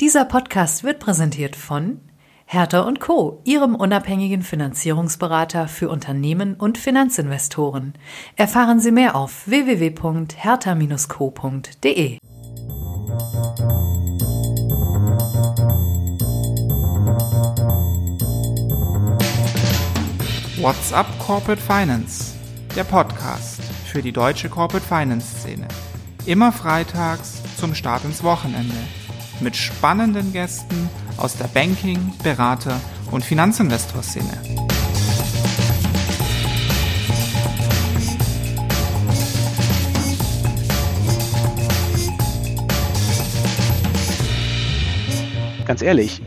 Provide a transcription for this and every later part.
Dieser Podcast wird präsentiert von Hertha und Co., Ihrem unabhängigen Finanzierungsberater für Unternehmen und Finanzinvestoren. Erfahren Sie mehr auf www.hertha-co.de. What's up Corporate Finance? Der Podcast für die deutsche Corporate Finance Szene. Immer freitags zum Start ins Wochenende. Mit spannenden Gästen aus der Banking-, Berater- und Finanzinvestor-Szene. Ganz ehrlich,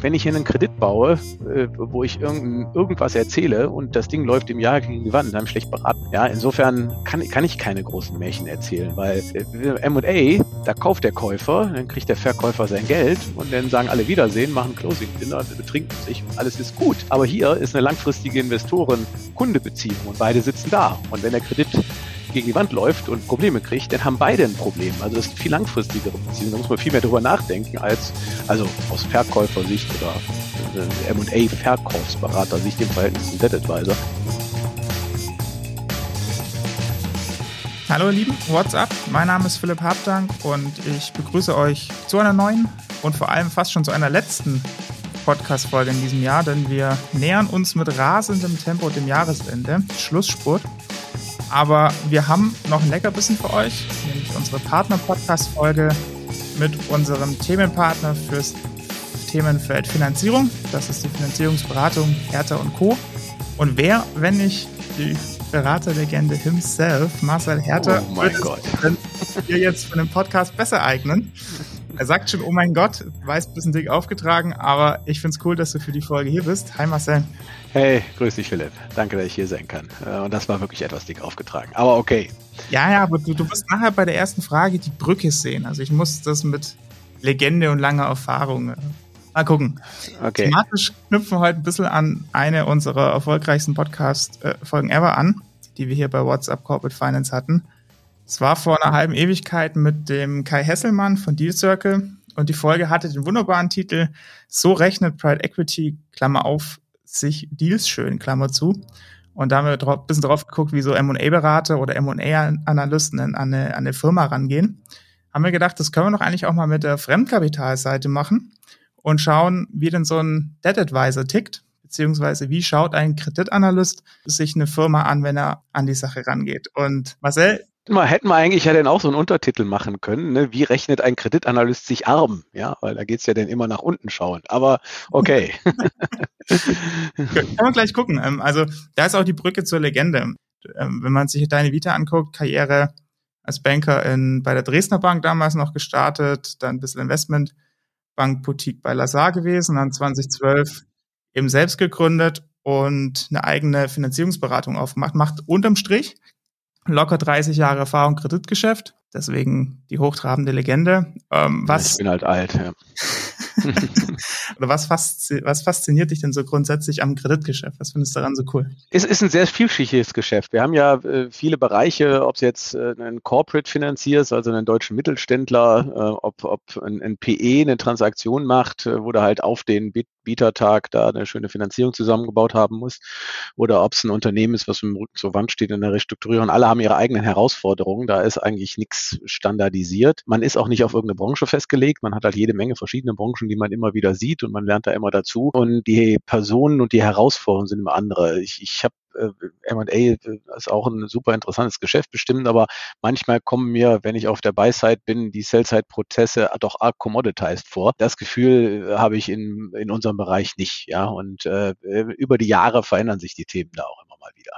wenn ich hier einen Kredit baue, äh, wo ich irgendwas erzähle und das Ding läuft im Jahr gegen die Wand, dann schlecht beraten. Ja, insofern kann, kann ich keine großen Märchen erzählen, weil äh, M&A, da kauft der Käufer, dann kriegt der Verkäufer sein Geld und dann sagen alle Wiedersehen, machen Closing Dinner, betrinken sich und alles ist gut. Aber hier ist eine langfristige Investoren-Kunde-Beziehung und beide sitzen da. Und wenn der Kredit gegen die Wand läuft und Probleme kriegt, dann haben beide ein Problem. Also das ist viel langfristigere Beziehung. Da muss man viel mehr drüber nachdenken als, also aus Verkäufersicht oder äh, M&A-Verkaufsberater-Sicht im Verhältnis zum Debt Advisor. Hallo ihr Lieben, what's up? Mein Name ist Philipp Habdank und ich begrüße euch zu einer neuen und vor allem fast schon zu einer letzten Podcast-Folge in diesem Jahr, denn wir nähern uns mit rasendem Tempo dem Jahresende, Schlussspurt. Aber wir haben noch ein Leckerbissen für euch, nämlich unsere Partner-Podcast-Folge mit unserem Themenpartner fürs Themenfeld Finanzierung. Das ist die Finanzierungsberatung Hertha und Co. Und wer, wenn nicht die Beraterlegende himself, Marcel Hertha, oh mein Gott. hier jetzt für den Podcast besser eignen? Er sagt schon, oh mein Gott, weiß ein bisschen dick aufgetragen, aber ich finde es cool, dass du für die Folge hier bist. Hi Marcel. Hey, grüß dich Philipp. Danke, dass ich hier sein kann. Äh, und das war wirklich etwas dick aufgetragen. Aber okay. Ja, ja, aber du, du wirst nachher bei der ersten Frage die Brücke sehen. Also ich muss das mit Legende und langer Erfahrung äh, mal gucken. Okay. Thematisch knüpfen wir heute ein bisschen an eine unserer erfolgreichsten Podcast-Folgen ever an, die wir hier bei WhatsApp Corporate Finance hatten. Es war vor einer halben Ewigkeit mit dem Kai Hesselmann von Deal Circle und die Folge hatte den wunderbaren Titel So rechnet Pride Equity, Klammer auf, sich Deals schön, Klammer zu. Und da haben wir ein bisschen drauf geguckt, wie so M&A-Berater oder M&A-Analysten an eine, an eine Firma rangehen. Haben wir gedacht, das können wir doch eigentlich auch mal mit der Fremdkapitalseite machen und schauen, wie denn so ein Debt Advisor tickt, beziehungsweise wie schaut ein Kreditanalyst sich eine Firma an, wenn er an die Sache rangeht. Und Marcel, mal, hätten wir eigentlich ja dann auch so einen Untertitel machen können, ne? wie rechnet ein Kreditanalyst sich arm? Ja, weil da geht's ja dann immer nach unten schauen. Aber okay. Kann man gleich gucken. Ähm, also da ist auch die Brücke zur Legende. Ähm, wenn man sich deine Vita anguckt, Karriere als Banker in, bei der Dresdner Bank damals noch gestartet, dann ein bisschen Investment, Bankboutique bei Lazar gewesen, dann 2012 eben selbst gegründet und eine eigene Finanzierungsberatung aufgemacht. Macht unterm Strich locker 30 Jahre Erfahrung Kreditgeschäft, deswegen die hochtrabende Legende. Ähm, was, ich bin halt alt, ja. Oder was, fasziniert, was fasziniert dich denn so grundsätzlich am Kreditgeschäft? Was findest du daran so cool? Es ist ein sehr vielschichtiges Geschäft. Wir haben ja äh, viele Bereiche, ob es jetzt äh, einen Corporate finanzierst, also einen deutschen Mittelständler, äh, ob, ob ein, ein, PE eine Transaktion macht, äh, wo du halt auf den Bietertag da eine schöne Finanzierung zusammengebaut haben muss, oder ob es ein Unternehmen ist, was im Rücken zur Wand steht in der Restrukturierung. Alle haben ihre eigenen Herausforderungen. Da ist eigentlich nichts standardisiert. Man ist auch nicht auf irgendeine Branche festgelegt. Man hat halt jede Menge verschiedene Branchen, die man immer wieder sieht und man lernt da immer dazu. Und die Personen und die Herausforderungen sind immer andere. Ich, ich habe äh, M&A ist auch ein super interessantes Geschäft bestimmt, aber manchmal kommen mir, wenn ich auf der Buy-Side bin, die Sell-Side-Prozesse doch arg commoditized vor. Das Gefühl äh, habe ich in, in unserem Bereich nicht, ja. Und äh, über die Jahre verändern sich die Themen da auch immer mal wieder.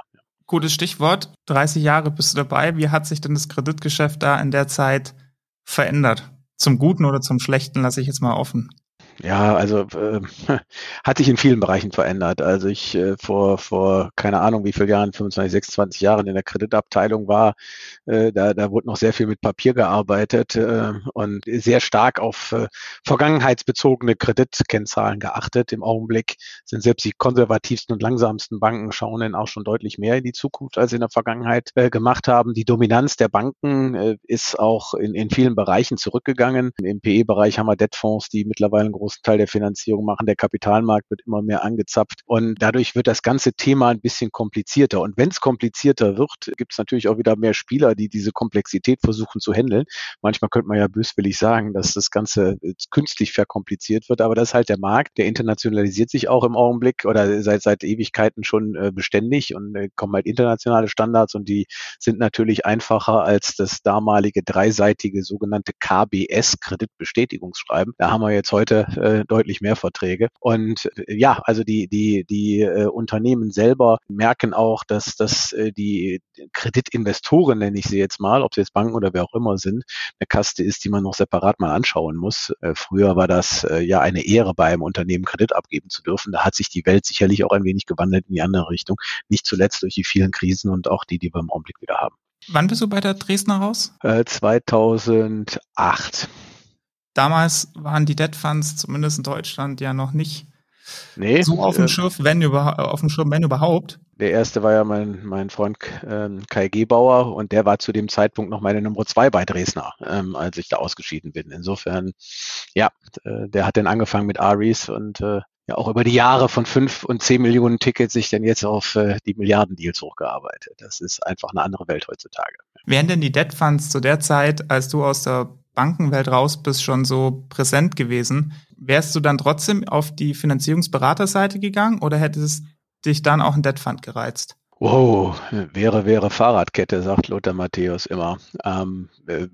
Gutes Stichwort. 30 Jahre bist du dabei. Wie hat sich denn das Kreditgeschäft da in der Zeit verändert? Zum Guten oder zum Schlechten lasse ich jetzt mal offen. Ja, also äh, hat sich in vielen Bereichen verändert. Also ich äh, vor, vor keine Ahnung wie viel Jahren, 25, 26 Jahren in der Kreditabteilung war, äh, da, da wurde noch sehr viel mit Papier gearbeitet äh, und sehr stark auf äh, vergangenheitsbezogene Kreditkennzahlen geachtet. Im Augenblick sind selbst die konservativsten und langsamsten Banken schauen dann auch schon deutlich mehr in die Zukunft, als sie in der Vergangenheit äh, gemacht haben. Die Dominanz der Banken äh, ist auch in, in vielen Bereichen zurückgegangen. Im PE-Bereich haben wir Debtfonds, die mittlerweile großen Teil der Finanzierung machen. Der Kapitalmarkt wird immer mehr angezapft und dadurch wird das ganze Thema ein bisschen komplizierter. Und wenn es komplizierter wird, gibt es natürlich auch wieder mehr Spieler, die diese Komplexität versuchen zu handeln. Manchmal könnte man ja böswillig sagen, dass das Ganze künstlich verkompliziert wird, aber das ist halt der Markt. Der internationalisiert sich auch im Augenblick oder seit seit Ewigkeiten schon äh, beständig und äh, kommen halt internationale Standards und die sind natürlich einfacher als das damalige dreiseitige sogenannte KBS Kreditbestätigungsschreiben. Da haben wir jetzt heute äh, deutlich mehr Verträge. Und äh, ja, also die, die, die äh, Unternehmen selber merken auch, dass, dass äh, die Kreditinvestoren, nenne ich sie jetzt mal, ob sie jetzt Banken oder wer auch immer sind, eine Kaste ist, die man noch separat mal anschauen muss. Äh, früher war das äh, ja eine Ehre, bei einem Unternehmen Kredit abgeben zu dürfen. Da hat sich die Welt sicherlich auch ein wenig gewandelt in die andere Richtung. Nicht zuletzt durch die vielen Krisen und auch die, die wir im Augenblick wieder haben. Wann bist du bei der Dresdner raus? Äh, 2008. Damals waren die Debt Funds zumindest in Deutschland ja noch nicht nee, so auf dem äh, Schirm, wenn, über, auf dem Schirm, wenn überhaupt. Der erste war ja mein, mein Freund ähm, Kai Gebauer und der war zu dem Zeitpunkt noch meine Nummer zwei bei Dresdner, ähm, als ich da ausgeschieden bin. Insofern, ja, äh, der hat dann angefangen mit Aries und äh, ja auch über die Jahre von fünf und zehn Millionen Tickets sich dann jetzt auf äh, die Milliardendeals hochgearbeitet. Das ist einfach eine andere Welt heutzutage. Wären denn die Debt Funds zu der Zeit, als du aus der Bankenwelt raus bist, schon so präsent gewesen? Wärst du dann trotzdem auf die Finanzierungsberaterseite gegangen oder hätte es dich dann auch ein Debt Fund gereizt? Wow, wäre, wäre Fahrradkette, sagt Lothar Matthäus immer. Ähm, äh,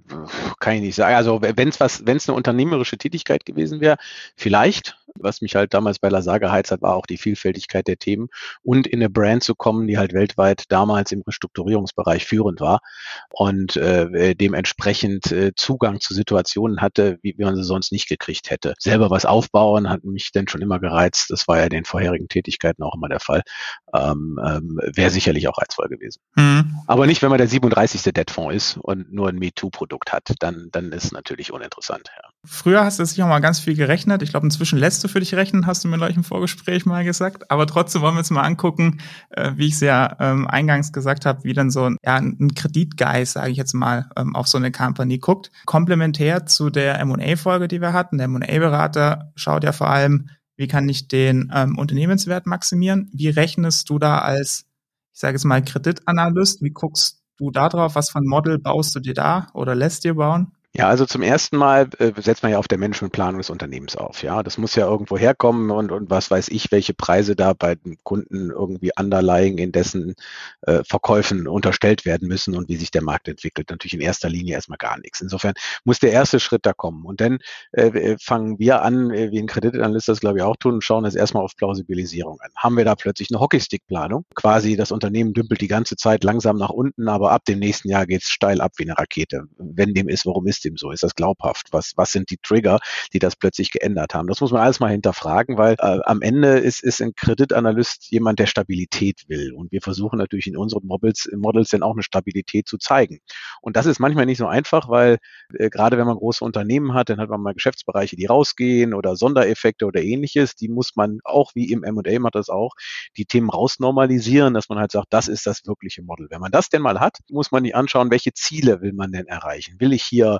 kann ich nicht sagen. Also wenn es was, wenn es eine unternehmerische Tätigkeit gewesen wäre, vielleicht, was mich halt damals bei Lazar geheizt hat, war auch die Vielfältigkeit der Themen und in eine Brand zu kommen, die halt weltweit damals im Restrukturierungsbereich führend war und äh, dementsprechend äh, Zugang zu Situationen hatte, wie, wie man sie sonst nicht gekriegt hätte. Selber was aufbauen hat mich denn schon immer gereizt. Das war ja in den vorherigen Tätigkeiten auch immer der Fall. Ähm, ähm, Wäre sicherlich auch reizvoll gewesen. Mhm. Aber nicht, wenn man der 37. Debtfonds ist und nur ein MeToo-Produkt hat, dann, dann ist es natürlich uninteressant. Ja. Früher hast du sicher mal ganz viel gerechnet. Ich glaube, inzwischen lässt du für dich rechnen, hast du mir gleich im Vorgespräch mal gesagt. Aber trotzdem wollen wir uns mal angucken, äh, wie ich es ja ähm, eingangs gesagt habe, wie dann so ein, ja, ein Kreditgeist, sage ich jetzt mal, ähm, auf so eine Company guckt. Komplementär zu der M&A-Folge, die wir hatten. Der M&A-Berater schaut ja vor allem, wie kann ich den ähm, Unternehmenswert maximieren? Wie rechnest du da als, ich sage jetzt mal, Kreditanalyst? Wie guckst du da drauf? Was für ein Model baust du dir da oder lässt dir bauen? Ja, also zum ersten Mal äh, setzt man ja auf der Managementplanung des Unternehmens auf. Ja, das muss ja irgendwo herkommen und, und was weiß ich, welche Preise da bei den Kunden irgendwie underlying in dessen äh, Verkäufen unterstellt werden müssen und wie sich der Markt entwickelt. Natürlich in erster Linie erstmal gar nichts. Insofern muss der erste Schritt da kommen. Und dann äh, äh fangen wir an, äh, wie ein Kreditanalyst das glaube ich auch tun, und schauen das erstmal auf Plausibilisierung an. Haben wir da plötzlich eine Hockeystick-Planung? Quasi das Unternehmen dümpelt die ganze Zeit langsam nach unten, aber ab dem nächsten Jahr geht's steil ab wie eine Rakete. Wenn dem ist, warum ist ist so? Ist das glaubhaft? Was, was sind die Trigger, die das plötzlich geändert haben? Das muss man alles mal hinterfragen, weil äh, am Ende ist, ist ein Kreditanalyst jemand, der Stabilität will. Und wir versuchen natürlich in unseren Models, Models dann auch eine Stabilität zu zeigen. Und das ist manchmal nicht so einfach, weil äh, gerade wenn man große Unternehmen hat, dann hat man mal Geschäftsbereiche, die rausgehen oder Sondereffekte oder ähnliches. Die muss man auch, wie im M&A macht das auch, die Themen rausnormalisieren, dass man halt sagt, das ist das wirkliche Model. Wenn man das denn mal hat, muss man sich anschauen, welche Ziele will man denn erreichen? Will ich hier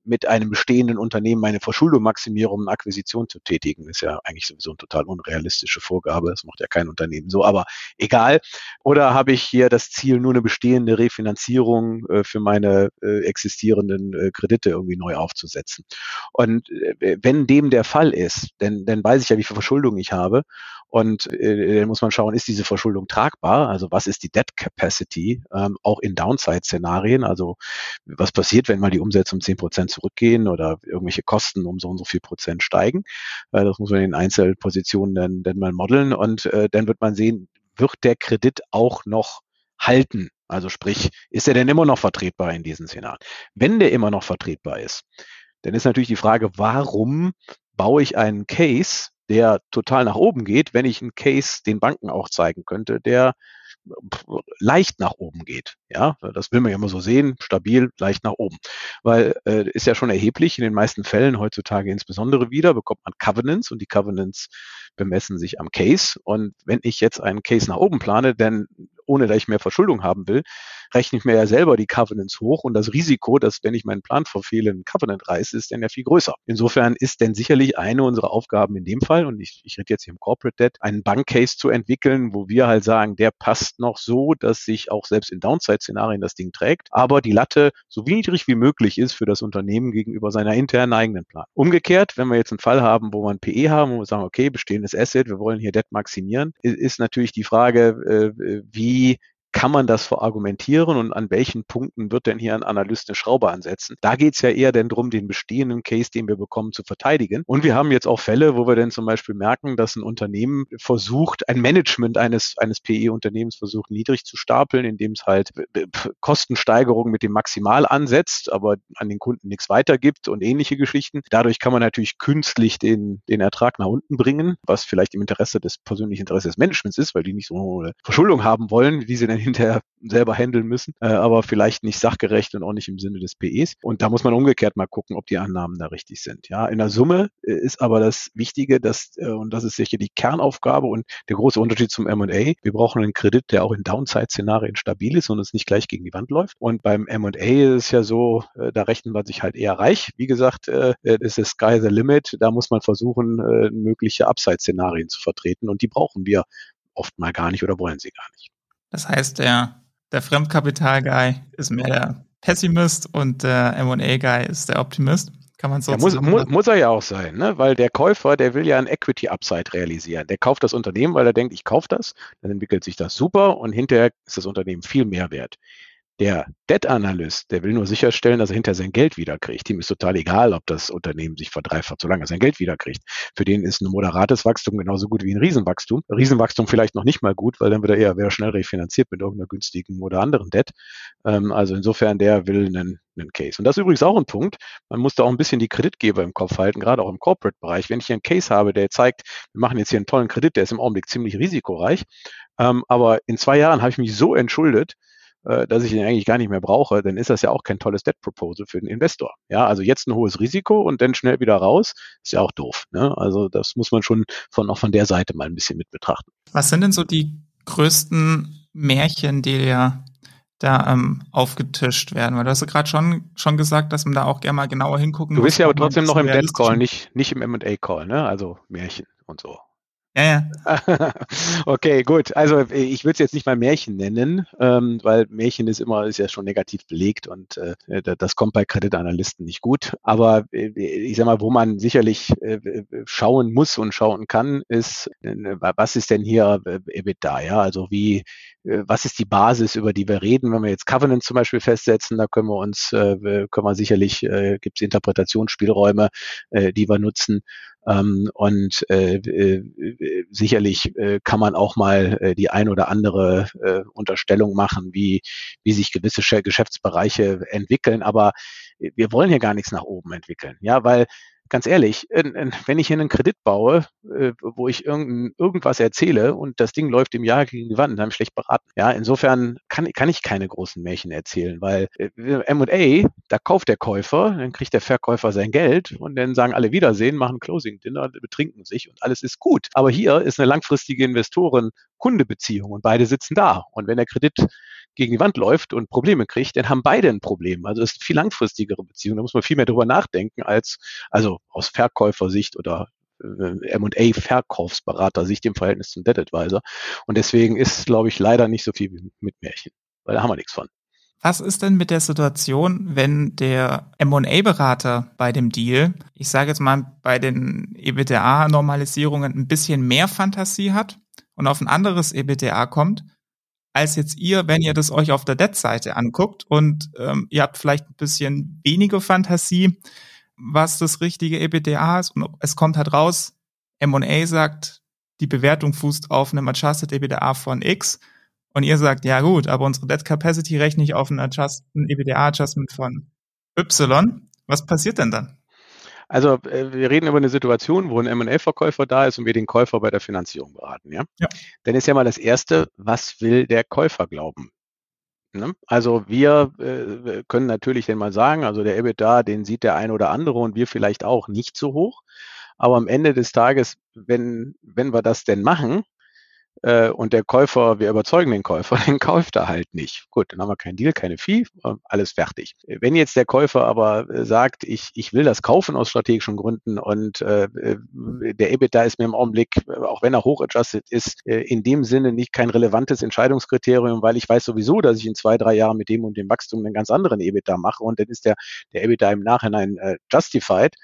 mit einem bestehenden Unternehmen meine Verschuldung maximiere, um eine Akquisition zu tätigen. ist ja eigentlich sowieso eine total unrealistische Vorgabe. Das macht ja kein Unternehmen so, aber egal. Oder habe ich hier das Ziel, nur eine bestehende Refinanzierung äh, für meine äh, existierenden äh, Kredite irgendwie neu aufzusetzen? Und äh, wenn dem der Fall ist, denn, dann weiß ich ja, wie viel Verschuldung ich habe und äh, dann muss man schauen, ist diese Verschuldung tragbar? Also was ist die Debt Capacity, ähm, auch in Downside-Szenarien? Also was passiert, wenn mal die Umsätze um zehn Prozent zurückgehen oder irgendwelche Kosten um so und so viel Prozent steigen? Äh, das muss man in Einzelpositionen dann, dann mal modeln und äh, dann wird man sehen, wird der Kredit auch noch halten? Also sprich, ist er denn immer noch vertretbar in diesen Szenarien? Wenn der immer noch vertretbar ist, dann ist natürlich die Frage, warum baue ich einen Case, der total nach oben geht, wenn ich einen Case den Banken auch zeigen könnte, der leicht nach oben geht. Ja, das will man ja immer so sehen, stabil, leicht nach oben. Weil äh, ist ja schon erheblich, in den meisten Fällen heutzutage insbesondere wieder, bekommt man Covenants und die Covenants bemessen sich am Case. Und wenn ich jetzt einen Case nach oben plane, denn ohne dass ich mehr Verschuldung haben will, rechne ich mir ja selber die Covenants hoch und das Risiko, dass wenn ich meinen Plan verfehle, ein Covenant reiße, ist dann ja viel größer. Insofern ist denn sicherlich eine unserer Aufgaben in dem Fall, und ich, ich rede jetzt hier im Corporate Debt, einen Bankcase zu entwickeln, wo wir halt sagen, der passt noch so, dass sich auch selbst in Downside-Szenarien das Ding trägt, aber die Latte so niedrig wie möglich ist für das Unternehmen gegenüber seiner internen eigenen Plan. Umgekehrt, wenn wir jetzt einen Fall haben, wo wir ein PE haben, wo wir sagen, okay, bestehendes Asset, wir wollen hier Debt maximieren, ist natürlich die Frage, äh, wie kann man das verargumentieren und an welchen Punkten wird denn hier ein Analyst eine Schraube ansetzen? Da geht es ja eher denn darum, den bestehenden Case, den wir bekommen, zu verteidigen. Und wir haben jetzt auch Fälle, wo wir dann zum Beispiel merken, dass ein Unternehmen versucht, ein Management eines, eines PE-Unternehmens versucht, niedrig zu stapeln, indem es halt Kostensteigerungen mit dem Maximal ansetzt, aber an den Kunden nichts weitergibt und ähnliche Geschichten. Dadurch kann man natürlich künstlich den, den Ertrag nach unten bringen, was vielleicht im Interesse des persönlichen Interesse des Managements ist, weil die nicht so eine Verschuldung haben wollen, wie sie denn hinterher selber handeln müssen, äh, aber vielleicht nicht sachgerecht und auch nicht im Sinne des PEs. Und da muss man umgekehrt mal gucken, ob die Annahmen da richtig sind. Ja, in der Summe äh, ist aber das Wichtige, dass, äh, und das ist sicher die Kernaufgabe und der große Unterschied zum M&A, wir brauchen einen Kredit, der auch in Downside-Szenarien stabil ist und uns nicht gleich gegen die Wand läuft. Und beim M&A ist es ja so, äh, da rechnen wir sich halt eher reich. Wie gesagt, äh, ist es Sky the Limit. Da muss man versuchen, äh, mögliche Upside-Szenarien zu vertreten und die brauchen wir oft mal gar nicht oder wollen sie gar nicht. Das heißt, der, der Fremdkapital-Guy ist mehr der Pessimist und der M&A-Guy ist der Optimist. Kann man so ja, muss, muss, muss er ja auch sein, ne? weil der Käufer, der will ja ein Equity-Upside realisieren. Der kauft das Unternehmen, weil er denkt, ich kaufe das, dann entwickelt sich das super und hinterher ist das Unternehmen viel mehr wert. Der Debt-Analyst, der will nur sicherstellen, dass er hinter sein Geld wiederkriegt. Ihm ist total egal, ob das Unternehmen sich verdreifacht, solange er sein Geld wiederkriegt. Für den ist ein moderates Wachstum genauso gut wie ein Riesenwachstum. Riesenwachstum vielleicht noch nicht mal gut, weil dann wird er eher wieder schnell refinanziert mit irgendeiner günstigen oder anderen Debt. Ähm, also insofern, der will einen, einen Case. Und das ist übrigens auch ein Punkt. Man muss da auch ein bisschen die Kreditgeber im Kopf halten, gerade auch im Corporate-Bereich. Wenn ich hier einen Case habe, der zeigt, wir machen jetzt hier einen tollen Kredit, der ist im Augenblick ziemlich risikoreich, ähm, aber in zwei Jahren habe ich mich so entschuldet, äh, dass ich ihn eigentlich gar nicht mehr brauche, dann ist das ja auch kein tolles Debt Proposal für den Investor. Ja, also jetzt ein hohes Risiko und dann schnell wieder raus, ist ja auch doof. Ne? Also das muss man schon von auch von der Seite mal ein bisschen mit betrachten. Was sind denn so die größten Märchen, die ja da ähm, aufgetischt werden? Weil du hast ja gerade schon, schon gesagt, dass man da auch gerne mal genauer hingucken muss. Du bist ja aber trotzdem noch im Debt Call, nicht, nicht im M&A Call, ne? Also Märchen und so. Ja, ja. okay, gut. Also ich würde es jetzt nicht mal Märchen nennen, ähm, weil Märchen ist immer ist ja schon negativ belegt und äh, das kommt bei Kreditanalysten nicht gut. Aber äh, ich sag mal, wo man sicherlich äh, schauen muss und schauen kann, ist, äh, was ist denn hier äh, EBITDA? Ja, also wie äh, was ist die Basis, über die wir reden, wenn wir jetzt Covenant zum Beispiel festsetzen, da können wir uns, können wir sicherlich, gibt es Interpretationsspielräume, die wir nutzen. Ähm, und äh, äh, sicherlich äh, kann man auch mal äh, die ein oder andere äh, Unterstellung machen, wie, wie sich gewisse Geschäftsbereiche entwickeln. Aber wir wollen hier gar nichts nach oben entwickeln. Ja, weil ganz ehrlich, wenn ich hier einen Kredit baue, äh, wo ich irgendwas erzähle und das Ding läuft im Jahr gegen die Wand, dann habe ich schlecht beraten. Ja, insofern kann, kann ich keine großen Märchen erzählen, weil äh, M&A, da kauft der Käufer, dann kriegt der Verkäufer sein Geld und dann sagen alle Wiedersehen, machen Closing Dinner, betrinken sich und alles ist gut. Aber hier ist eine langfristige Investoren-Kunde-Beziehung und beide sitzen da. Und wenn der Kredit gegen die Wand läuft und Probleme kriegt, dann haben beide ein Problem. Also es ist eine viel langfristigere Beziehung. Da muss man viel mehr drüber nachdenken als, also aus Verkäufersicht oder äh, M&A-Verkaufsberater-Sicht im Verhältnis zum Debt Advisor. Und deswegen ist, glaube ich, leider nicht so viel mit Märchen, weil da haben wir nichts von. Was ist denn mit der Situation, wenn der M&A-Berater bei dem Deal, ich sage jetzt mal bei den EBITDA-Normalisierungen ein bisschen mehr Fantasie hat und auf ein anderes EBITDA kommt als jetzt ihr, wenn ihr das euch auf der Dead-Seite anguckt und ähm, ihr habt vielleicht ein bisschen weniger Fantasie, was das richtige EBITDA ist und es kommt halt raus, M&A sagt, die Bewertung fußt auf einem Adjusted EBITDA von X und ihr sagt, ja gut, aber unsere Debt Capacity rechne ich auf einen Adjusted EBITDA Adjustment von Y. Was passiert denn dann? Also äh, wir reden über eine Situation, wo ein M&A-Verkäufer da ist und wir den Käufer bei der Finanzierung beraten. Ja? ja. Dann ist ja mal das Erste, was will der Käufer glauben? Ne? Also wir äh, können natürlich dann mal sagen, also der EBITDA, den sieht der eine oder andere und wir vielleicht auch nicht so hoch. Aber am Ende des Tages, wenn, wenn wir das denn machen, äh, und der Käufer, wir überzeugen den Käufer, den kauft er halt nicht. Gut, dann haben wir keinen Deal, keine Fee, äh, alles fertig. Wenn jetzt der Käufer aber äh, sagt, ich, ich will das kaufen aus strategischen Gründen und äh, der EBITDA ist mir im Augenblick, auch wenn er hochadjusted ist, in dem Sinne nicht kein relevantes Entscheidungskriterium, weil ich weiß sowieso, dass ich in zwei, drei Jahren mit dem und dem Wachstum einen ganz anderen EBITDA mache und dann ist der, der EBITDA im Nachhinein justified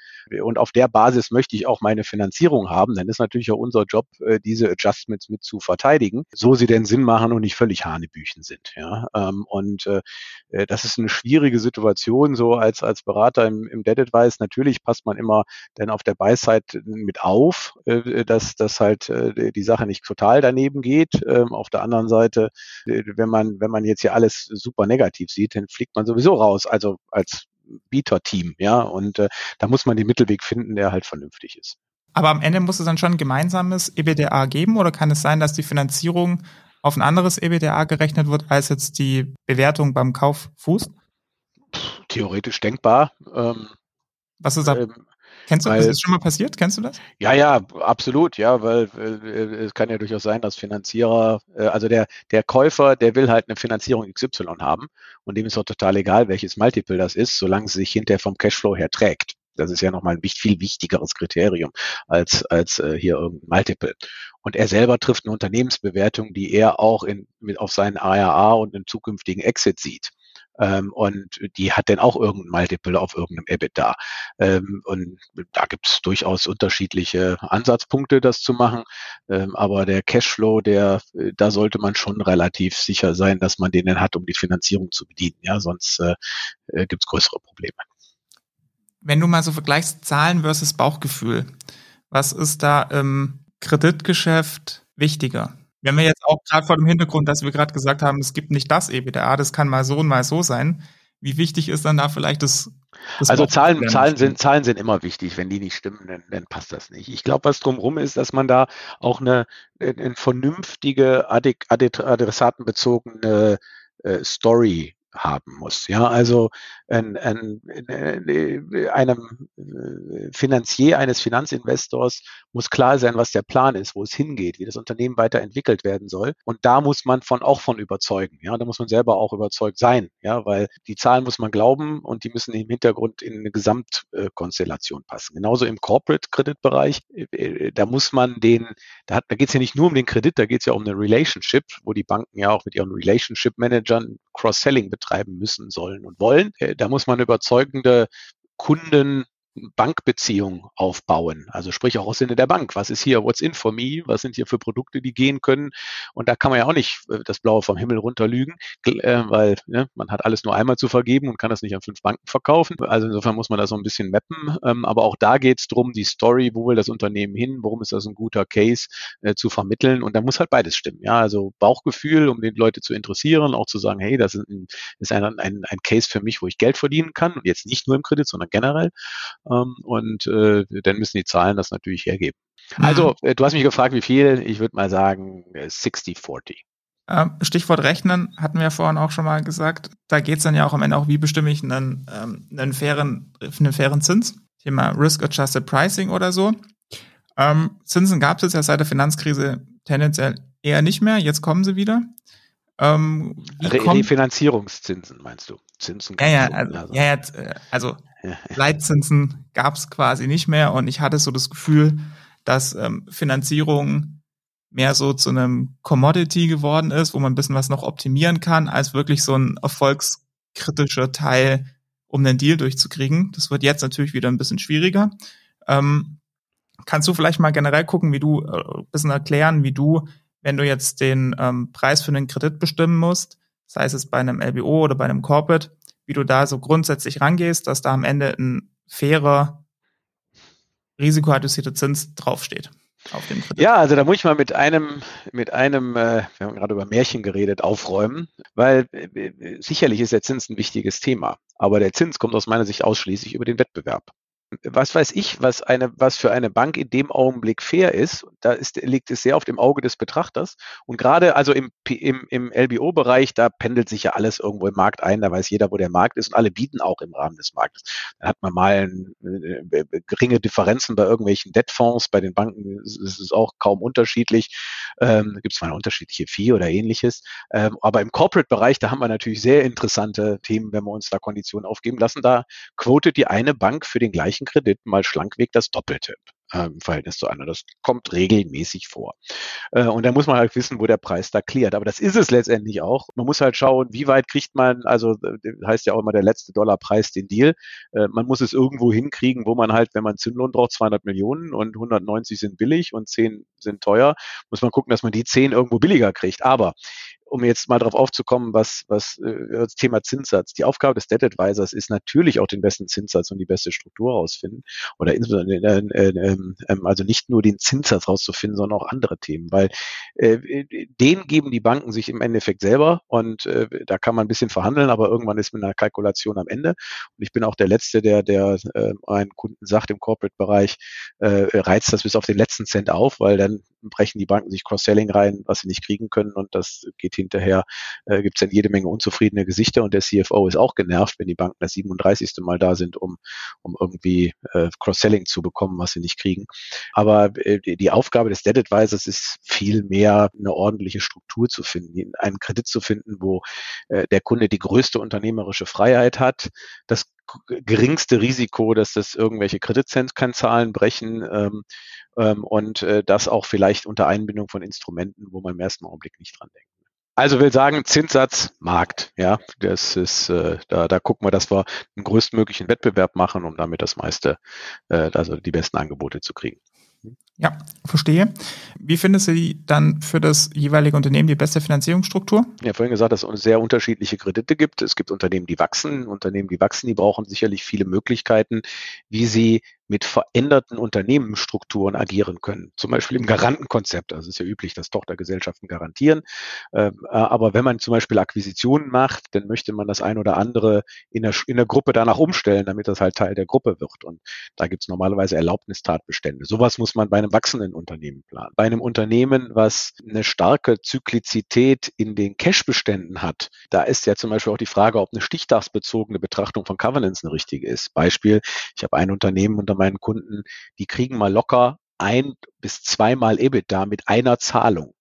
und auf der Basis möchte ich auch meine Finanzierung haben, dann ist natürlich auch unser Job, diese Adjustments mit zu verteidigen, so sie denn Sinn machen und nicht völlig Hanebüchen sind. Ja? Ähm, und äh, äh, das ist eine schwierige Situation, so als, als Berater im, im Dead Advice. Natürlich passt man immer dann auf der Buy-Side mit auf, äh, dass, dass halt äh, die Sache nicht total daneben geht. Ähm, auf der anderen Seite, äh, wenn man, wenn man jetzt hier alles super negativ sieht, dann fliegt man sowieso raus. Also als Bieter-Team, ja. Und äh, da muss man den Mittelweg finden, der halt vernünftig ist. Aber am Ende muss es dann schon ein gemeinsames EBDA geben oder kann es sein, dass die Finanzierung auf ein anderes EBDA gerechnet wird, als jetzt die Bewertung beim Kauf fußt? Theoretisch denkbar. Ähm, Was ist da? Ähm, Kennst du, weil, ist das schon mal passiert? Kennst du das? Ja, ja, absolut, ja, weil äh, es kann ja durchaus sein, dass Finanzierer, äh, also der, der Käufer, der will halt eine Finanzierung XY haben und dem ist auch total egal, welches Multiple das ist, solange es sich hinterher vom Cashflow her trägt. Das ist ja nochmal ein viel wichtigeres Kriterium als, als äh, hier irgendein Multiple. Und er selber trifft eine Unternehmensbewertung, die er auch in, mit auf seinen ARA und einen zukünftigen Exit sieht. Ähm, und die hat dann auch irgendein Multiple auf irgendeinem EBITDA. Ähm, und da gibt es durchaus unterschiedliche Ansatzpunkte, das zu machen. Ähm, aber der Cashflow, der, äh, da sollte man schon relativ sicher sein, dass man den dann hat, um die Finanzierung zu bedienen. Ja, sonst äh, äh gibt es größere Probleme. Wenn du mal so vergleichst Zahlen versus Bauchgefühl, was ist da im Kreditgeschäft wichtiger? Wir haben ja jetzt auch gerade vor dem Hintergrund, dass wir gerade gesagt haben, es gibt nicht das EBITDA, das kann mal so und mal so sein. Wie wichtig ist dann da vielleicht das? das also Zahlen, Zahlen sind Zahlen sind immer wichtig. Wenn die nicht stimmen, dann, dann passt das nicht. Ich glaube, was drumherum ist, dass man da auch eine, eine vernünftige, adressatenbezogene äh, Story haben muss. Ja, also ein, ein, einem äh, Finanzier eines Finanzinvestors muss klar sein, was der Plan ist, wo es hingeht, wie das Unternehmen weiterentwickelt werden soll. Und da muss man von auch von überzeugen. Ja, da muss man selber auch überzeugt sein. Ja, weil die Zahlen muss man glauben und die müssen im Hintergrund in eine Gesamtkonstellation passen. Genauso im Corporate-Kreditbereich, äh, da muss man den, da, da geht es ja nicht nur um den Kredit, da geht es ja um eine Relationship, wo die Banken ja auch mit ihren Relationship-Managern Cross-Selling betreiben müssen, sollen und wollen. Äh, da muss man überzeugende Kunden Bankbeziehung aufbauen. Also sprich auch aus Sinne der Bank. Was ist hier, what's in for me? Was sind hier für Produkte, die gehen können? Und da kann man ja auch nicht äh, das Blaue vom Himmel runterlügen, äh, weil ne, man hat alles nur einmal zu vergeben und kann das nicht an fünf Banken verkaufen. Also insofern muss man das so ein bisschen mappen. Ähm, aber auch da geht es darum, die Story, wo will das Unternehmen hin, warum ist das ein guter Case äh, zu vermitteln. Und da muss halt beides stimmen. Ja, also Bauchgefühl, um den Leute zu interessieren, auch zu sagen, hey, das ist ein, ist ein, ein, ein Case für mich, wo ich Geld verdienen kann. Und jetzt nicht nur im Kredit, sondern generell. Ähm, und äh, dann müssen die Zahlen das natürlich hergeben. Mhm. Also, äh, du hast mich gefragt, wie viel. Ich würde mal sagen 60-40. Äh, ähm, Stichwort Rechnen hatten wir vorhin auch schon mal gesagt. Da geht es dann ja auch am Ende auch, wie bestimme ich einen, ähm, einen, fairen, einen fairen Zins? Thema Risk-Adjusted Pricing oder so. Ähm, Zinsen gab es jetzt ja seit der Finanzkrise tendenziell eher nicht mehr. Jetzt kommen sie wieder. Ähm, Refinanzierungszinsen meinst du? Zinsen. Ja, ja, also, ja, ja, äh, also Leitzinsen gab es quasi nicht mehr und ich hatte so das Gefühl, dass ähm, Finanzierung mehr so zu einem Commodity geworden ist, wo man ein bisschen was noch optimieren kann, als wirklich so ein erfolgskritischer Teil, um den Deal durchzukriegen. Das wird jetzt natürlich wieder ein bisschen schwieriger. Ähm, kannst du vielleicht mal generell gucken, wie du, äh, ein bisschen erklären, wie du, wenn du jetzt den ähm, Preis für einen Kredit bestimmen musst, sei es bei einem LBO oder bei einem Corporate, wie du da so grundsätzlich rangehst, dass da am Ende ein fairer, risikoadjussierter Zins draufsteht. Auf dem Kredit. Ja, also da muss ich mal mit einem, mit einem, äh, wir haben gerade über Märchen geredet, aufräumen, weil äh, sicherlich ist der Zins ein wichtiges Thema, aber der Zins kommt aus meiner Sicht ausschließlich über den Wettbewerb. Was weiß ich, was eine, was für eine Bank in dem Augenblick fair ist. Da ist, liegt es sehr auf dem Auge des Betrachters. Und gerade also im, im, im LBO-Bereich, da pendelt sich ja alles irgendwo im Markt ein. Da weiß jeder, wo der Markt ist und alle bieten auch im Rahmen des Marktes. Da hat man mal ein, äh, äh geringe Differenzen bei irgendwelchen Debtfonds. Bei den Banken ist es auch kaum unterschiedlich. Ähm, Gibt es mal eine unterschiedliche Fee oder ähnliches. Ähm, aber im Corporate-Bereich, da haben wir natürlich sehr interessante Themen, wenn wir uns da Konditionen aufgeben lassen. Da quotet die eine Bank für den gleichen Kredit mal schlankweg das Doppelte äh, im Verhältnis zu einer. Das kommt regelmäßig vor. Äh, und da muss man halt wissen, wo der Preis da klärt. Aber das ist es letztendlich auch. Man muss halt schauen, wie weit kriegt man, also äh, heißt ja auch immer der letzte Dollarpreis den Deal. Äh, man muss es irgendwo hinkriegen, wo man halt, wenn man Zinlohn braucht, 200 Millionen und 190 sind billig und 10 sind teuer, muss man gucken, dass man die 10 irgendwo billiger kriegt. Aber um jetzt mal darauf aufzukommen, was, was äh, das Thema Zinssatz. Die Aufgabe des Debt Advisors ist natürlich auch den besten Zinssatz und die beste Struktur rausfinden. Oder insbesondere äh, äh, äh, also nicht nur den Zinssatz rauszufinden, sondern auch andere Themen. Weil äh, den geben die Banken sich im Endeffekt selber und äh, da kann man ein bisschen verhandeln, aber irgendwann ist mit einer Kalkulation am Ende. Und ich bin auch der Letzte, der, der äh, einen Kunden sagt im Corporate-Bereich, äh, reizt das bis auf den letzten Cent auf, weil dann brechen die Banken sich Cross-Selling rein, was sie nicht kriegen können und das geht hinterher, äh, gibt es dann jede Menge unzufriedene Gesichter und der CFO ist auch genervt, wenn die Banken das 37. Mal da sind, um, um irgendwie äh, Cross-Selling zu bekommen, was sie nicht kriegen. Aber äh, die Aufgabe des Debt Advisors ist viel mehr eine ordentliche Struktur zu finden, einen Kredit zu finden, wo äh, der Kunde die größte unternehmerische Freiheit hat, das geringste Risiko, dass das irgendwelche Kreditkennzahlen brechen ähm, ähm, und äh, das auch vielleicht unter Einbindung von Instrumenten, wo man im ersten Augenblick nicht dran denkt. Also will sagen, Zinssatz, Markt, ja, das ist, äh, da, da gucken wir, dass wir einen größtmöglichen Wettbewerb machen, um damit das meiste, äh, also die besten Angebote zu kriegen. Ja, verstehe. Wie findest du dann für das jeweilige Unternehmen die beste Finanzierungsstruktur? Ja, vorhin gesagt, dass es sehr unterschiedliche Kredite gibt. Es gibt Unternehmen, die wachsen. Unternehmen, die wachsen, die brauchen sicherlich viele Möglichkeiten, wie sie mit veränderten Unternehmensstrukturen agieren können. Zum Beispiel im Garantenkonzept. Also es ist ja üblich, dass Tochtergesellschaften garantieren. Ähm, äh, aber wenn man zum Beispiel Akquisitionen macht, dann möchte man das ein oder andere in der, in der Gruppe danach umstellen, damit das halt Teil der Gruppe wird. Und da gibt es normalerweise Erlaubnistatbestände. Sowas muss man bei einem wachsenden Unternehmen planen. Bei einem Unternehmen, was eine starke Zyklizität in den Cashbeständen hat, da ist ja zum Beispiel auch die Frage, ob eine stichtagsbezogene Betrachtung von Covenants eine richtige ist. Beispiel, ich habe ein Unternehmen unter meinen Kunden, die kriegen mal locker ein bis zweimal EBITDA mit einer Zahlung.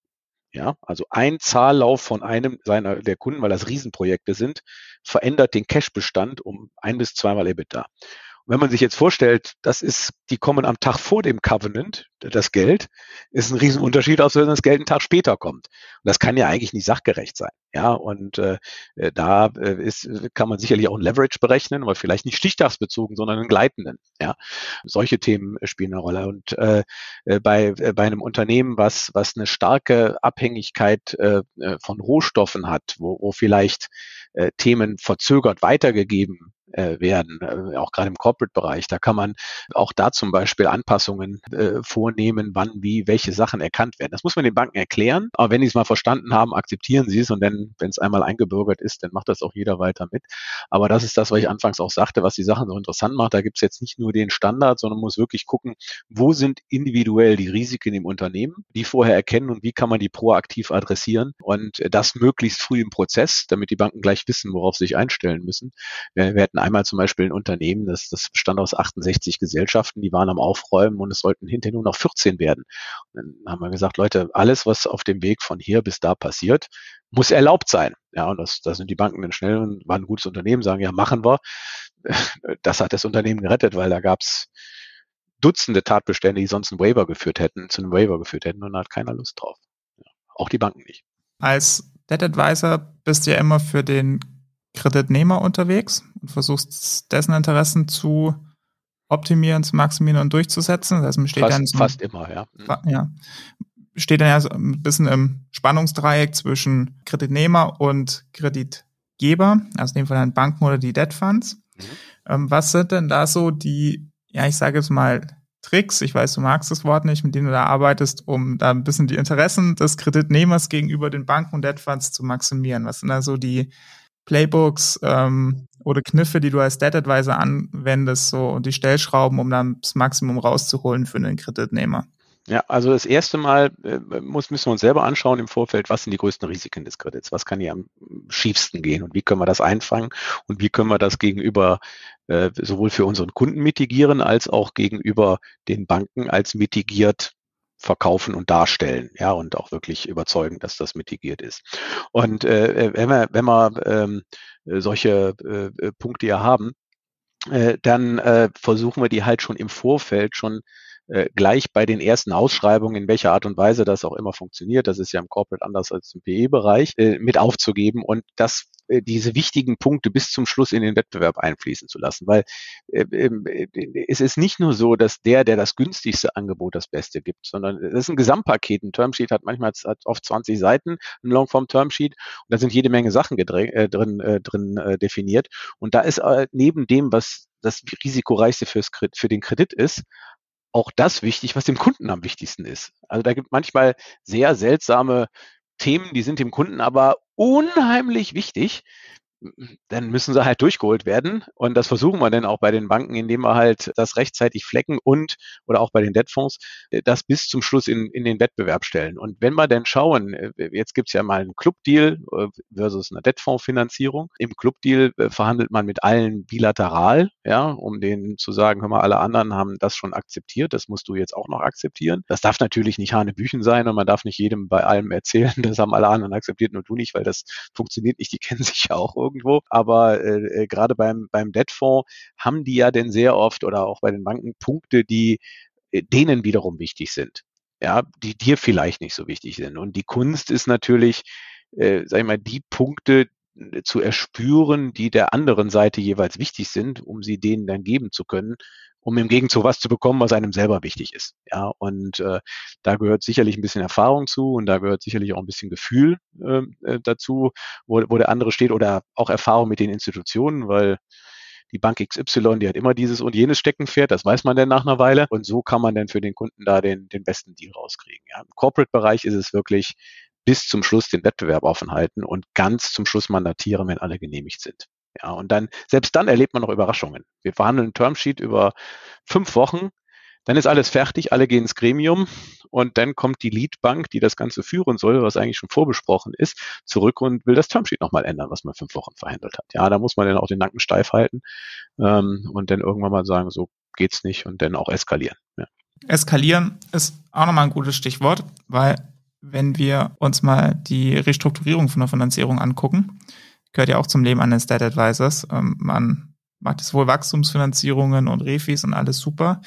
Ja, also ein Zahllauf von einem seiner der Kunden, weil das Riesenprojekte sind, verändert den Cashbestand um ein bis zweimal EBITDA wenn man sich jetzt vorstellt, das ist, die kommen am Tag vor dem Covenant, das Geld, ist ein Riesenunterschied, als wenn das Geld einen Tag später kommt. Und das kann ja eigentlich nicht sachgerecht sein. Ja, und äh, da äh, ist, kann man sicherlich auch ein Leverage berechnen, aber vielleicht nicht stichtagsbezogen, sondern einen gleitenden. Ja, solche Themen spielen eine Rolle. Und äh, äh bei, äh, bei einem Unternehmen, was, was eine starke Abhängigkeit äh, äh von Rohstoffen hat, wo, wo vielleicht äh, Themen verzögert weitergegeben äh, werden, äh, auch gerade im Corporate-Bereich. Da kann man auch da zum Beispiel Anpassungen äh, vornehmen, wann, wie, welche Sachen erkannt werden. Das muss man den Banken erklären, aber wenn die es mal verstanden haben, akzeptieren sie es und dann, wenn es einmal eingebürgert ist, dann macht das auch jeder weiter mit. Aber das ist das, was ich anfangs auch sagte, was die Sachen so interessant macht. Da gibt es jetzt nicht nur den Standard, sondern muss wirklich gucken, wo sind individuell die Risiken im Unternehmen, die vorher erkennen und wie kann man die proaktiv adressieren und das möglichst früh im Prozess, damit die Banken gleich wissen, worauf sie sich einstellen müssen. Wir, wir hatten einmal zum Beispiel ein Unternehmen, das, das bestand aus 68 Gesellschaften, die waren am Aufräumen und es sollten hinterher nur noch 14 werden. Und dann haben wir gesagt, Leute, alles, was auf dem Weg von hier bis da passiert, muss erlaubt sein. Ja, und das, da sind die Banken dann schnell und waren ein gutes Unternehmen, sagen, ja, machen wir. Das hat das Unternehmen gerettet, weil da gab's Dutzende Tatbestände, die sonst einen Waiver geführt hätten, zu einem Waiver geführt hätten und da hat keiner Lust drauf. Ja, auch die Banken nicht. Als Debt Advisor bist du ja immer für den Kreditnehmer unterwegs und versuchst dessen Interessen zu optimieren, zu maximieren und durchzusetzen. Das heißt, steht fast, dann so, fast immer, ja. Ja. Steht dann ja so ein bisschen im Spannungsdreieck zwischen Kreditnehmer und Kreditgeber, also in dem Fall dann Banken oder die Debt Funds. Mhm. Ähm, was sind denn da so die, ja, ich sage jetzt mal, Tricks, ich weiß, du magst das Wort nicht, mit denen du da arbeitest, um da ein bisschen die Interessen des Kreditnehmers gegenüber den Banken und Debt Funds zu maximieren? Was sind da so die Playbooks ähm, oder Kniffe, die du als Debt Advisor anwendest, so die Stellschrauben, um dann das Maximum rauszuholen für einen Kreditnehmer? Ja, also das erste Mal äh, muss, müssen wir uns selber anschauen im Vorfeld, was sind die größten Risiken des Kredits? Was kann hier am schiefsten gehen und wie können wir das einfangen und wie können wir das gegenüber äh, sowohl für unseren Kunden mitigieren als auch gegenüber den Banken als mitigiert verkaufen und darstellen, ja, und auch wirklich überzeugen, dass das mitigiert ist. Und äh, wenn wir, wenn wir ähm, solche äh, Punkte ja haben, äh, dann äh, versuchen wir die halt schon im Vorfeld schon äh, gleich bei den ersten Ausschreibungen, in welcher Art und Weise das auch immer funktioniert, das ist ja im Corporate anders als im PE-Bereich, äh, mit aufzugeben und das äh, diese wichtigen Punkte bis zum Schluss in den Wettbewerb einfließen zu lassen. Weil äh, ähm, äh, es ist nicht nur so, dass der, der das günstigste Angebot das Beste gibt, sondern es ist ein Gesamtpaket. Ein Termsheet hat manchmal hat oft 20 Seiten, ein Longform-Termsheet, und da sind jede Menge Sachen äh, drin, äh, drin äh, definiert. Und da ist neben dem, was das risikoreichste fürs, für den Kredit ist, auch das wichtig, was dem Kunden am wichtigsten ist. Also da gibt manchmal sehr seltsame Themen, die sind dem Kunden aber unheimlich wichtig dann müssen sie halt durchgeholt werden. Und das versuchen wir dann auch bei den Banken, indem wir halt das rechtzeitig flecken und oder auch bei den Debtfonds äh, das bis zum Schluss in, in den Wettbewerb stellen. Und wenn wir dann schauen, äh, jetzt gibt's ja mal einen Clubdeal äh, versus eine Debtfondsfinanzierung. Im Clubdeal verhandelt man mit allen bilateral, ja, um denen zu sagen, hör mal, alle anderen haben das schon akzeptiert, das musst du jetzt auch noch akzeptieren. Das darf natürlich nicht Hanebüchen sein und man darf nicht jedem bei allem erzählen, das haben alle anderen akzeptiert, nur du nicht, weil das funktioniert nicht, die kennen sich ja auch irgendwo. Aber äh, äh, gerade beim, beim Debtfonds haben die ja denn sehr oft oder auch bei den Banken Punkte, die äh, denen wiederum wichtig sind. Ja, die dir vielleicht nicht so wichtig sind. Und die Kunst ist natürlich, äh, sag ich mal, die Punkte äh, zu erspüren, die der anderen Seite jeweils wichtig sind, um sie denen dann geben zu können, um im Gegenzug was zu bekommen, was einem selber wichtig ist. Ja, und äh, da gehört sicherlich ein bisschen Erfahrung zu und da gehört sicherlich auch ein bisschen Gefühl ähm, äh, dazu, wo, wo der andere steht oder auch Erfahrung mit den Institutionen, weil die Bank XY, die hat immer dieses und jenes Steckenpferd, das weiß man dann nach einer Weile. Und so kann man dann für den Kunden da den, den besten Deal rauskriegen. Ja. Im Corporate-Bereich ist es wirklich bis zum Schluss den Wettbewerb offen halten und ganz zum Schluss mandatieren, wenn alle genehmigt sind. Ja, und dann, selbst dann erlebt man noch Überraschungen. Wir verhandeln ein Termsheet über fünf Wochen, dann ist alles fertig, alle gehen ins Gremium und dann kommt die Leadbank, die das Ganze führen soll, was eigentlich schon vorbesprochen ist, zurück und will das Termsheet nochmal ändern, was man fünf Wochen verhandelt hat. Ja, da muss man dann auch den Nacken steif halten ähm, und dann irgendwann mal sagen, so geht's nicht und dann auch eskalieren. Ja. Eskalieren ist auch nochmal ein gutes Stichwort, weil wenn wir uns mal die Restrukturierung von der Finanzierung angucken, gehört ja auch zum Leben eines Debt Advisors. Ähm, man macht sowohl Wachstumsfinanzierungen und Refis und alles super.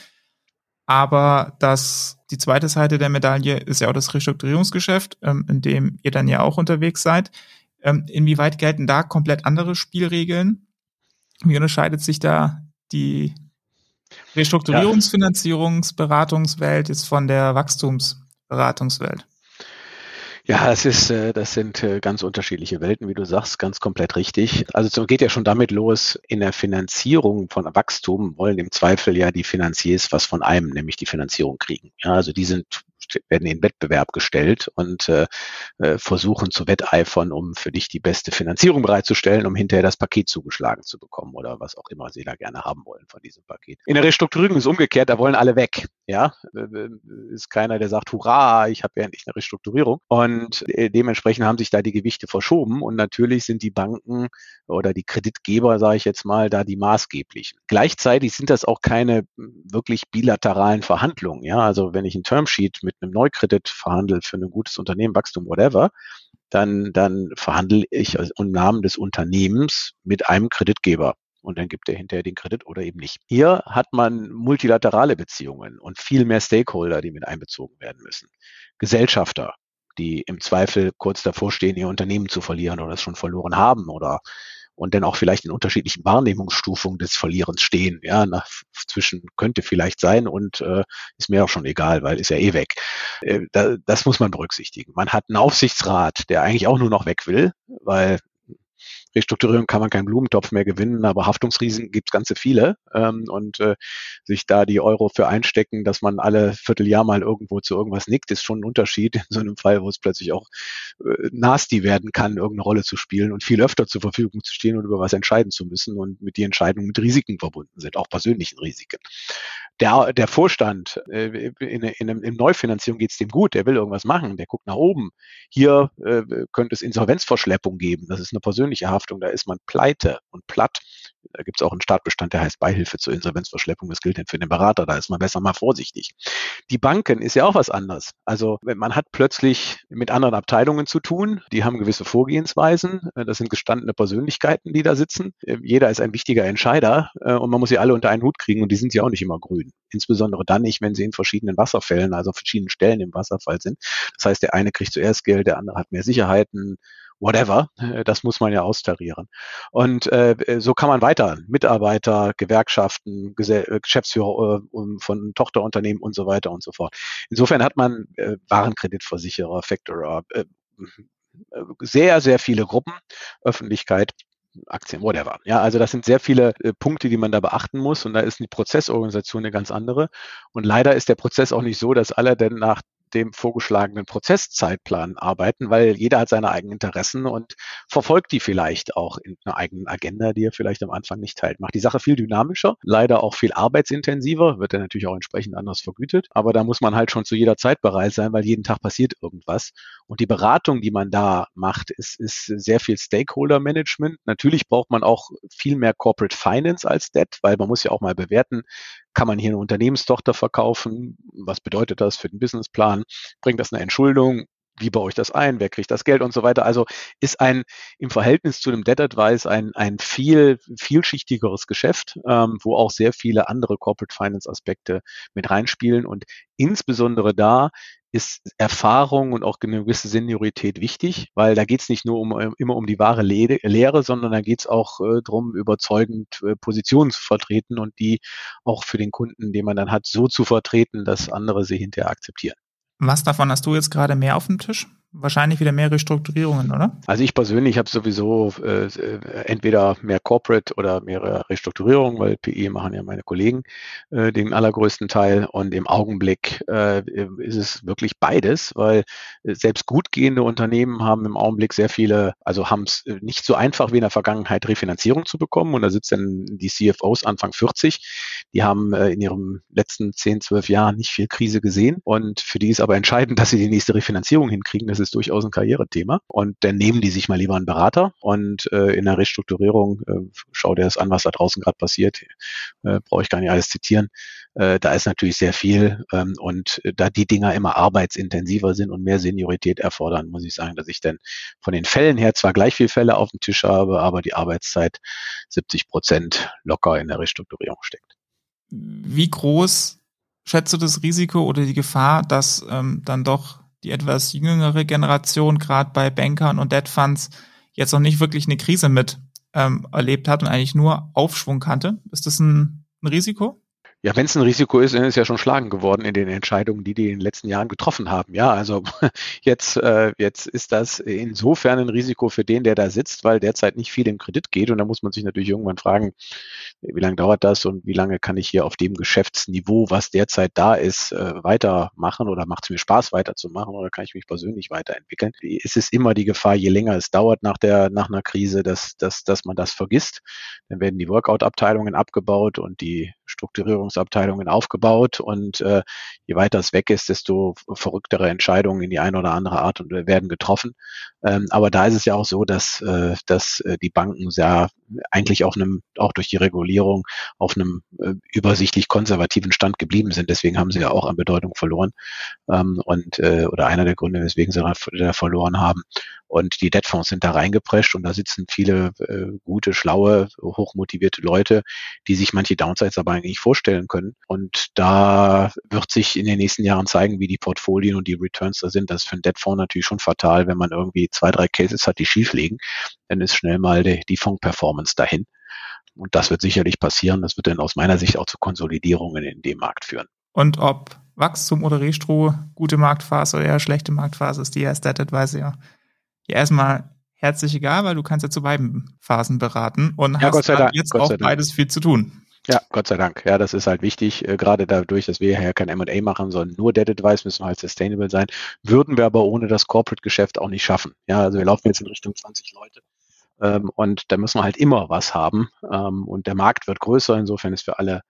Aber das, die zweite Seite der Medaille ist ja auch das Restrukturierungsgeschäft, ähm, in dem ihr dann ja auch unterwegs seid. Ähm, inwieweit gelten da komplett andere Spielregeln? Wie unterscheidet sich da die Restrukturierungsfinanzierungsberatungswelt jetzt von der Wachstumsberatungswelt? Ja, das ist, äh, das sind äh, ganz unterschiedliche Welten, wie du sagst, ganz komplett richtig. Also es geht ja schon damit los, in der Finanzierung von Wachstum wollen im Zweifel ja die Finanziers was von einem, nämlich die Finanzierung kriegen. Ja, also die sind werden in Wettbewerb gestellt und äh, äh, versuchen zu wetteifern, um für dich die beste Finanzierung bereitzustellen, um hinterher das Paket zugeschlagen zu bekommen oder was auch immer sie da gerne haben wollen von diesem Paket. In der Restrukturierung ist umgekehrt, da wollen alle weg. Ja, äh, äh, ist keiner, der sagt, hurra, ich habe ja endlich eine Restrukturierung. Und äh, dementsprechend haben sich da die Gewichte verschoben und natürlich sind die Banken oder die Kreditgeber, sage ich jetzt mal, da die maßgeblichen. Gleichzeitig sind das auch keine wirklich bilateralen Verhandlungen. Ja, also wenn ich ein Termsheet mit einem Neukredit verhandle für ein gutes Unternehmen, Wachstum, whatever, dann, dann verhandle ich im Namen des Unternehmens mit einem Kreditgeber. Und dann gibt er hinterher den Kredit oder eben nicht. Hier hat man multilaterale Beziehungen und viel mehr Stakeholder, die mit einbezogen werden müssen. Gesellschafter, die im Zweifel kurz davor stehen, ihr Unternehmen zu verlieren oder es schon verloren haben oder und dann auch vielleicht in unterschiedlichen Wahrnehmungsstufungen des Verlierens stehen. Ja, nach, zwischen könnte vielleicht sein und äh, ist mir auch schon egal, weil ist ja eh weg. Äh, da, das muss man berücksichtigen. Man hat einen Aufsichtsrat, der eigentlich auch nur noch weg will, weil Restrukturierung kann man keinen Blumentopf mehr gewinnen, aber Haftungsrisiken gibt es ganze viele. Ähm, und äh, sich da die Euro für einstecken, dass man alle Vierteljahr mal irgendwo zu irgendwas nickt, ist schon ein Unterschied in so einem Fall, wo es plötzlich auch äh, nasty werden kann, irgendeine Rolle zu spielen und viel öfter zur Verfügung zu stehen und über was entscheiden zu müssen und mit die Entscheidungen mit Risiken verbunden sind, auch persönlichen Risiken. Der, der Vorstand äh, in, in, in Neufinanzierung geht es dem gut, der will irgendwas machen, der guckt nach oben. Hier äh, könnte es Insolvenzverschleppung geben, das ist eine persönliche Haftung, da ist man pleite und platt. Da gibt es auch einen Startbestand, der heißt Beihilfe zur Insolvenzverschleppung. Das gilt nicht für den Berater, da ist man besser mal vorsichtig. Die Banken ist ja auch was anderes. Also man hat plötzlich mit anderen Abteilungen zu tun, die haben gewisse Vorgehensweisen. Das sind gestandene Persönlichkeiten, die da sitzen. Jeder ist ein wichtiger Entscheider äh, und man muss sie alle unter einen Hut kriegen und die sind ja auch nicht immer grün. Insbesondere dann nicht, wenn sie in verschiedenen Wasserfällen, also verschiedenen Stellen im Wasserfall sind. Das heißt, der eine kriegt zuerst Geld, der andere hat mehr Sicherheiten, whatever, äh, das muss man ja austarieren. Und äh, so kann man weiter Mitarbeiter, Gewerkschaften, Gesell äh, Geschäftsführer äh, von Tochterunternehmen und so weiter und so fort. Insofern hat man äh, Warenkreditversicherer, Factorer, äh, sehr, sehr viele Gruppen, Öffentlichkeit, Aktien, whatever. Ja, also das sind sehr viele äh, Punkte, die man da beachten muss und da ist die Prozessorganisation eine ganz andere. Und leider ist der Prozess auch nicht so, dass alle denn nach dem vorgeschlagenen Prozesszeitplan arbeiten, weil jeder hat seine eigenen Interessen und verfolgt die vielleicht auch in einer eigenen Agenda, die er vielleicht am Anfang nicht teilt. Macht die Sache viel dynamischer, leider auch viel arbeitsintensiver, wird er natürlich auch entsprechend anders vergütet, aber da muss man halt schon zu jeder Zeit bereit sein, weil jeden Tag passiert irgendwas. Und die Beratung, die man da macht, ist, ist sehr viel Stakeholder-Management. Natürlich braucht man auch viel mehr Corporate Finance als Debt, weil man muss ja auch mal bewerten, kann man hier eine Unternehmenstochter verkaufen? Was bedeutet das für den Businessplan? Bringt das eine Entschuldung? Wie baue ich das ein? Wer kriegt das Geld und so weiter? Also ist ein im Verhältnis zu dem Debt Advice ein, ein viel vielschichtigeres Geschäft, ähm, wo auch sehr viele andere Corporate Finance Aspekte mit reinspielen und insbesondere da ist Erfahrung und auch eine gewisse Seniorität wichtig, weil da geht es nicht nur um, immer um die wahre Lehre, sondern da geht es auch äh, darum, überzeugend äh, Positionen zu vertreten und die auch für den Kunden, den man dann hat, so zu vertreten, dass andere sie hinterher akzeptieren. Was davon hast du jetzt gerade mehr auf dem Tisch? Wahrscheinlich wieder mehr Restrukturierungen, oder? Also ich persönlich habe sowieso äh, entweder mehr Corporate oder mehrere Restrukturierungen, weil PE machen ja meine Kollegen äh, den allergrößten Teil. Und im Augenblick äh, ist es wirklich beides, weil selbst gut gehende Unternehmen haben im Augenblick sehr viele, also haben es nicht so einfach wie in der Vergangenheit Refinanzierung zu bekommen. Und da sitzen die CFOs Anfang 40. Die haben äh, in ihrem letzten 10, 12 Jahren nicht viel Krise gesehen. Und für die ist aber entscheidend, dass sie die nächste Refinanzierung hinkriegen. Das das ist durchaus ein Karrierethema. Und dann nehmen die sich mal lieber einen Berater und äh, in der Restrukturierung, äh, schau dir das an, was da draußen gerade passiert, äh, brauche ich gar nicht alles zitieren. Äh, da ist natürlich sehr viel ähm, und äh, da die Dinger immer arbeitsintensiver sind und mehr Seniorität erfordern, muss ich sagen, dass ich dann von den Fällen her zwar gleich viele Fälle auf dem Tisch habe, aber die Arbeitszeit 70 Prozent locker in der Restrukturierung steckt. Wie groß schätzt du das Risiko oder die Gefahr, dass ähm, dann doch die etwas jüngere Generation, gerade bei Bankern und Debt Funds, jetzt noch nicht wirklich eine Krise mit ähm, erlebt hat und eigentlich nur Aufschwung kannte. Ist das ein, ein Risiko? Ja, wenn es ein Risiko ist, dann ist ja schon schlagen geworden in den Entscheidungen, die die in den letzten Jahren getroffen haben. Ja, also jetzt, äh, jetzt ist das insofern ein Risiko für den, der da sitzt, weil derzeit nicht viel im Kredit geht. Und da muss man sich natürlich irgendwann fragen, wie lange dauert das und wie lange kann ich hier auf dem Geschäftsniveau, was derzeit da ist, äh, weitermachen oder macht es mir Spaß weiterzumachen oder kann ich mich persönlich weiterentwickeln? Es ist immer die Gefahr, je länger es dauert nach der, nach einer Krise, dass, dass, dass man das vergisst. Dann werden die Workout-Abteilungen abgebaut und die Strukturierungsabteilungen aufgebaut und äh, je weiter es weg ist, desto verrücktere Entscheidungen in die eine oder andere Art und werden getroffen. Ähm, aber da ist es ja auch so, dass, äh, dass äh, die Banken ja eigentlich auf einem, auch durch die Regulierung auf einem äh, übersichtlich konservativen Stand geblieben sind. Deswegen haben sie ja auch an Bedeutung verloren. Ähm, und äh, oder einer der Gründe, weswegen sie da verloren haben. Und die Debtfonds sind da reingeprescht und da sitzen viele äh, gute, schlaue, hochmotivierte Leute, die sich manche Downsides aber eigentlich nicht vorstellen können. Und da wird sich in den nächsten Jahren zeigen, wie die Portfolien und die Returns da sind. Das ist für einen Debtfonds natürlich schon fatal, wenn man irgendwie zwei, drei Cases hat, die schief liegen. Dann ist schnell mal die, die Fonds-Performance dahin. Und das wird sicherlich passieren. Das wird dann aus meiner Sicht auch zu Konsolidierungen in dem Markt führen. Und ob Wachstum oder Restro gute Marktphase oder eher schlechte Marktphase ist, die erst Debt Advisor ja erstmal herzlich egal, weil du kannst ja zu beiden Phasen beraten und ja, hast jetzt auch beides viel zu tun. Ja, Gott sei Dank. Ja, das ist halt wichtig. Äh, gerade dadurch, dass wir ja kein M&A machen, sondern nur Dead Advice, müssen halt sustainable sein. Würden wir aber ohne das Corporate-Geschäft auch nicht schaffen. Ja, also wir laufen jetzt in Richtung 20 Leute. Ähm, und da müssen wir halt immer was haben. Ähm, und der Markt wird größer. Insofern ist für alle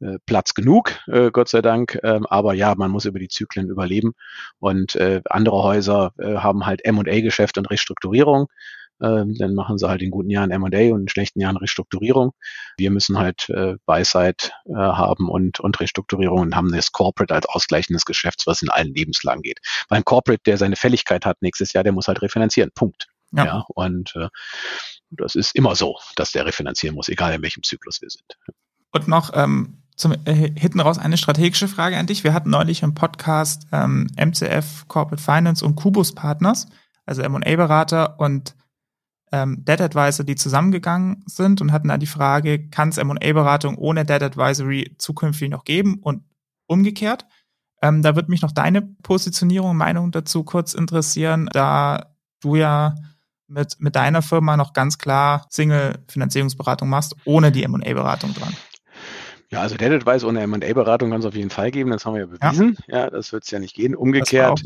äh, Platz genug, äh, Gott sei Dank. Ähm, aber ja, man muss über die Zyklen überleben. Und äh, andere Häuser äh, haben halt M&A-Geschäft und Restrukturierung. Ähm, dann machen sie halt in guten Jahren M&A und in schlechten Jahren Restrukturierung. Wir müssen halt äh, Weisheit äh, haben und, und Restrukturierung und haben das Corporate als ausgleichendes Geschäft, was in allen Lebenslagen geht. Weil ein Corporate, der seine Fälligkeit hat nächstes Jahr, der muss halt refinanzieren. Punkt. Ja. ja und äh, das ist immer so, dass der refinanzieren muss, egal in welchem Zyklus wir sind. Und noch ähm, zum äh, hinten raus eine strategische Frage an dich. Wir hatten neulich im Podcast ähm, MCF Corporate Finance und Kubus Partners, also M&A-Berater und ähm, Debt Advisor, die zusammengegangen sind und hatten da die Frage, kann es M&A-Beratung ohne Debt Advisory zukünftig noch geben und umgekehrt? Ähm, da würde mich noch deine Positionierung, Meinung dazu kurz interessieren, da du ja mit, mit deiner Firma noch ganz klar Single-Finanzierungsberatung machst, ohne die M&A-Beratung dran. Ja, also Dead Advice ohne M&A-Beratung kann es auf jeden Fall geben, das haben wir ja bewiesen. Ja, ja das wird es ja nicht gehen. Umgekehrt,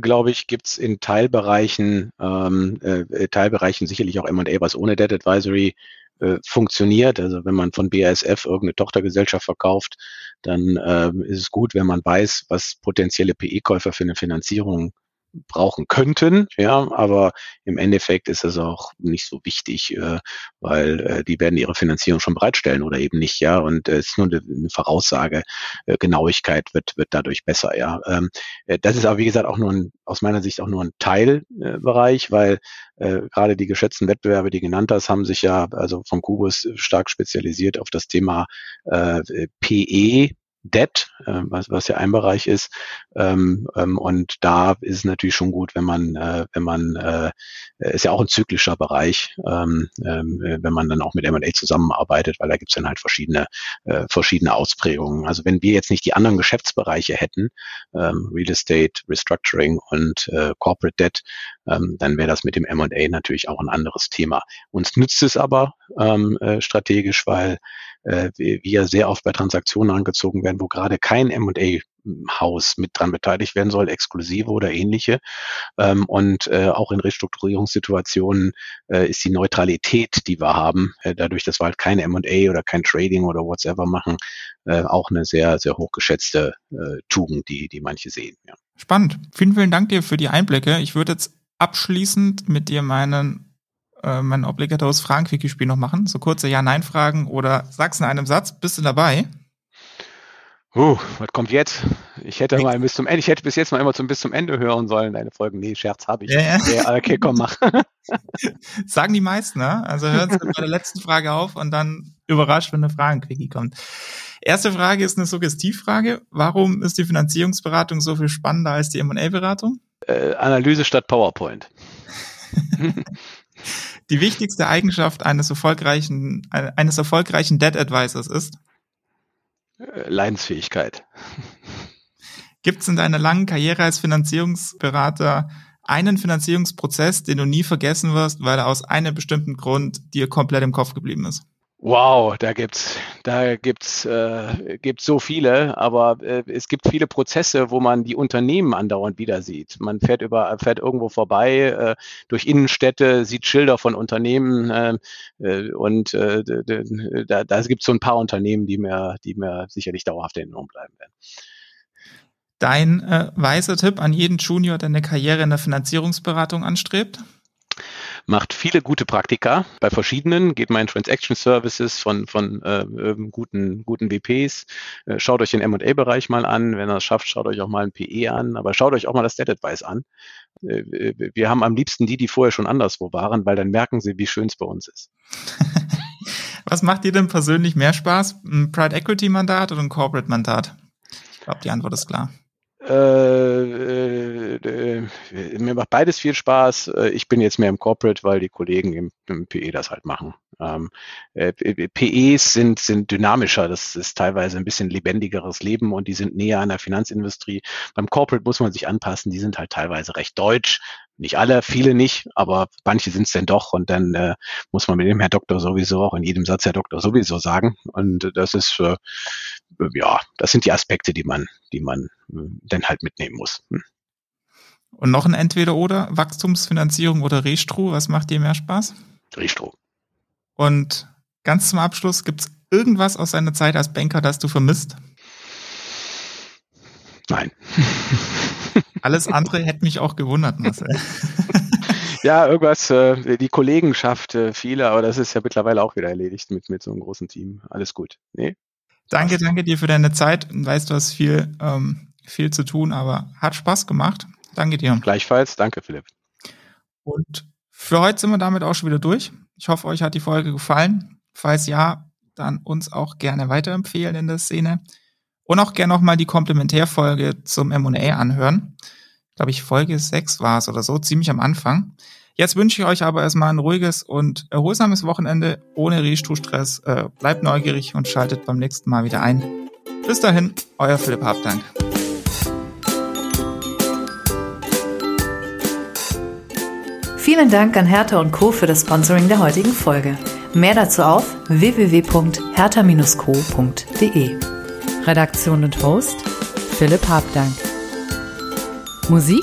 glaube ich, gibt es in Teilbereichen, ähm, äh, Teilbereichen sicherlich auch M&A, was ohne Dead Advisory äh, funktioniert. Also wenn man von BASF irgendeine Tochtergesellschaft verkauft, dann äh, ist es gut, wenn man weiß, was potenzielle PE-Käufer für eine Finanzierung brauchen könnten, ja, aber im Endeffekt ist es auch nicht so wichtig, äh, weil äh, die werden ihre Finanzierung schon bereitstellen oder eben nicht, ja, und äh, es ist nur eine, eine Voraussage, äh, Genauigkeit wird wird dadurch besser, ja. Ähm, äh, das ist aber wie gesagt auch nur ein, aus meiner Sicht auch nur ein Teilbereich, weil äh, gerade die geschätzten Wettbewerbe, die genannt hast, haben sich ja also vom Kubus stark spezialisiert auf das Thema äh, PE, Debt, äh, was, was ja ein Bereich ist. Ähm, ähm, und da ist es natürlich schon gut, wenn man, äh, wenn man, äh, ist ja auch ein zyklischer Bereich, ähm, ähm, wenn man dann auch mit M&A zusammenarbeitet, weil da gibt es dann halt verschiedene, äh, verschiedene Ausprägungen. Also wenn wir jetzt nicht die anderen Geschäftsbereiche hätten, ähm, Real Estate, Restructuring und äh, Corporate Debt, ähm, dann wäre das mit dem M&A natürlich auch ein anderes Thema. Uns nützt es aber ähm, äh, strategisch, weil äh, wir sehr oft bei Transaktionen angezogen werden, wo gerade kein M&A Haus mit dran beteiligt werden soll, exklusive oder ähnliche. Ähm, und äh, auch in Restrukturierungssituationen äh, ist die Neutralität, die wir haben, äh, dadurch, dass wir halt keine M&A oder kein Trading oder whatsoever machen, äh, auch eine sehr, sehr hochgeschätzte äh, Tugend, die, die manche sehen. Ja. Spannend. Vielen, vielen Dank dir für die Einblicke. Ich würde jetzt abschließend mit dir meinen äh, mein obligatorisch Fragen-Quickie-Spiel noch machen. So kurze Ja-Nein-Fragen oder sag's in einem Satz. Bist du dabei? Uh, was kommt jetzt? Ich hätte mal bis zum Ende, ich hätte bis jetzt mal immer zum bis zum Ende hören sollen, deine Folgen. Nee, Scherz habe ich. Ja, ja. okay, komm, mach. Sagen die meisten, ne? Also hört bei der letzten Frage auf und dann überrascht, wenn eine Fragen-Quickie kommt. Erste Frage ist eine Suggestivfrage. Warum ist die Finanzierungsberatung so viel spannender als die M&A-Beratung? Äh, Analyse statt PowerPoint. Die wichtigste Eigenschaft eines erfolgreichen, eines erfolgreichen Debt Advisors ist? Äh, Leidensfähigkeit. Gibt es in deiner langen Karriere als Finanzierungsberater einen Finanzierungsprozess, den du nie vergessen wirst, weil er aus einem bestimmten Grund dir komplett im Kopf geblieben ist? Wow, da gibt's, da gibt's, äh, gibt's so viele, aber äh, es gibt viele Prozesse, wo man die Unternehmen andauernd wieder sieht. Man fährt über, fährt irgendwo vorbei äh, durch Innenstädte, sieht Schilder von Unternehmen äh, äh und äh, da, da gibt's so ein paar Unternehmen, die mir, die mir sicherlich dauerhaft in Erinnerung bleiben werden. Dein äh, weißer Tipp an jeden Junior, der eine Karriere in der Finanzierungsberatung anstrebt? Macht viele gute Praktika bei verschiedenen, geht mal in Transaction Services von, von äh, guten, guten WPs. Äh, schaut euch den M&A-Bereich mal an. Wenn ihr es schafft, schaut euch auch mal ein PE an, aber schaut euch auch mal das Debt Advice an. Äh, wir haben am liebsten die, die vorher schon anderswo waren, weil dann merken sie, wie schön es bei uns ist. Was macht dir denn persönlich mehr Spaß? Ein Pride Equity Mandat oder ein Corporate Mandat? Ich glaube, die Antwort ist klar. Äh, äh, mir macht beides viel Spaß. Äh, ich bin jetzt mehr im Corporate, weil die Kollegen im, im PE das halt machen. Ähm, äh, PEs sind, sind dynamischer, das ist teilweise ein bisschen lebendigeres Leben und die sind näher an der Finanzindustrie. Beim Corporate muss man sich anpassen, die sind halt teilweise recht deutsch. Nicht alle, viele nicht, aber manche sind es denn doch und dann äh, muss man mit dem Herr Doktor sowieso auch in jedem Satz Herr Doktor sowieso sagen. Und das ist äh, ja, das sind die Aspekte, die man, die man äh, dann halt mitnehmen muss. Hm. Und noch ein Entweder-Oder, Wachstumsfinanzierung oder Restro, was macht dir mehr Spaß? Restro. Und ganz zum Abschluss, gibt es irgendwas aus deiner Zeit als Banker, das du vermisst? Nein. Alles andere hätte mich auch gewundert, Marcel. ja, irgendwas, äh, die Kollegenschaft, äh, viele, aber das ist ja mittlerweile auch wieder erledigt mit, mit so einem großen Team. Alles gut. Nee. Danke, danke dir für deine Zeit. Weißt, du hast viel, ähm, viel zu tun, aber hat Spaß gemacht. Danke dir. Gleichfalls. Danke, Philipp. Und für heute sind wir damit auch schon wieder durch. Ich hoffe, euch hat die Folge gefallen. Falls ja, dann uns auch gerne weiterempfehlen in der Szene. Und auch gerne nochmal die Komplementärfolge zum M&A anhören. Ich glaube, ich Folge 6 war es oder so, ziemlich am Anfang. Jetzt wünsche ich euch aber erstmal ein ruhiges und erholsames Wochenende ohne Riechstuhlstress. Äh, bleibt neugierig und schaltet beim nächsten Mal wieder ein. Bis dahin, euer Philipp Habdank. Vielen Dank an Hertha und Co. für das Sponsoring der heutigen Folge. Mehr dazu auf www.hertha-co.de. Redaktion und Host Philipp Habdank. Musik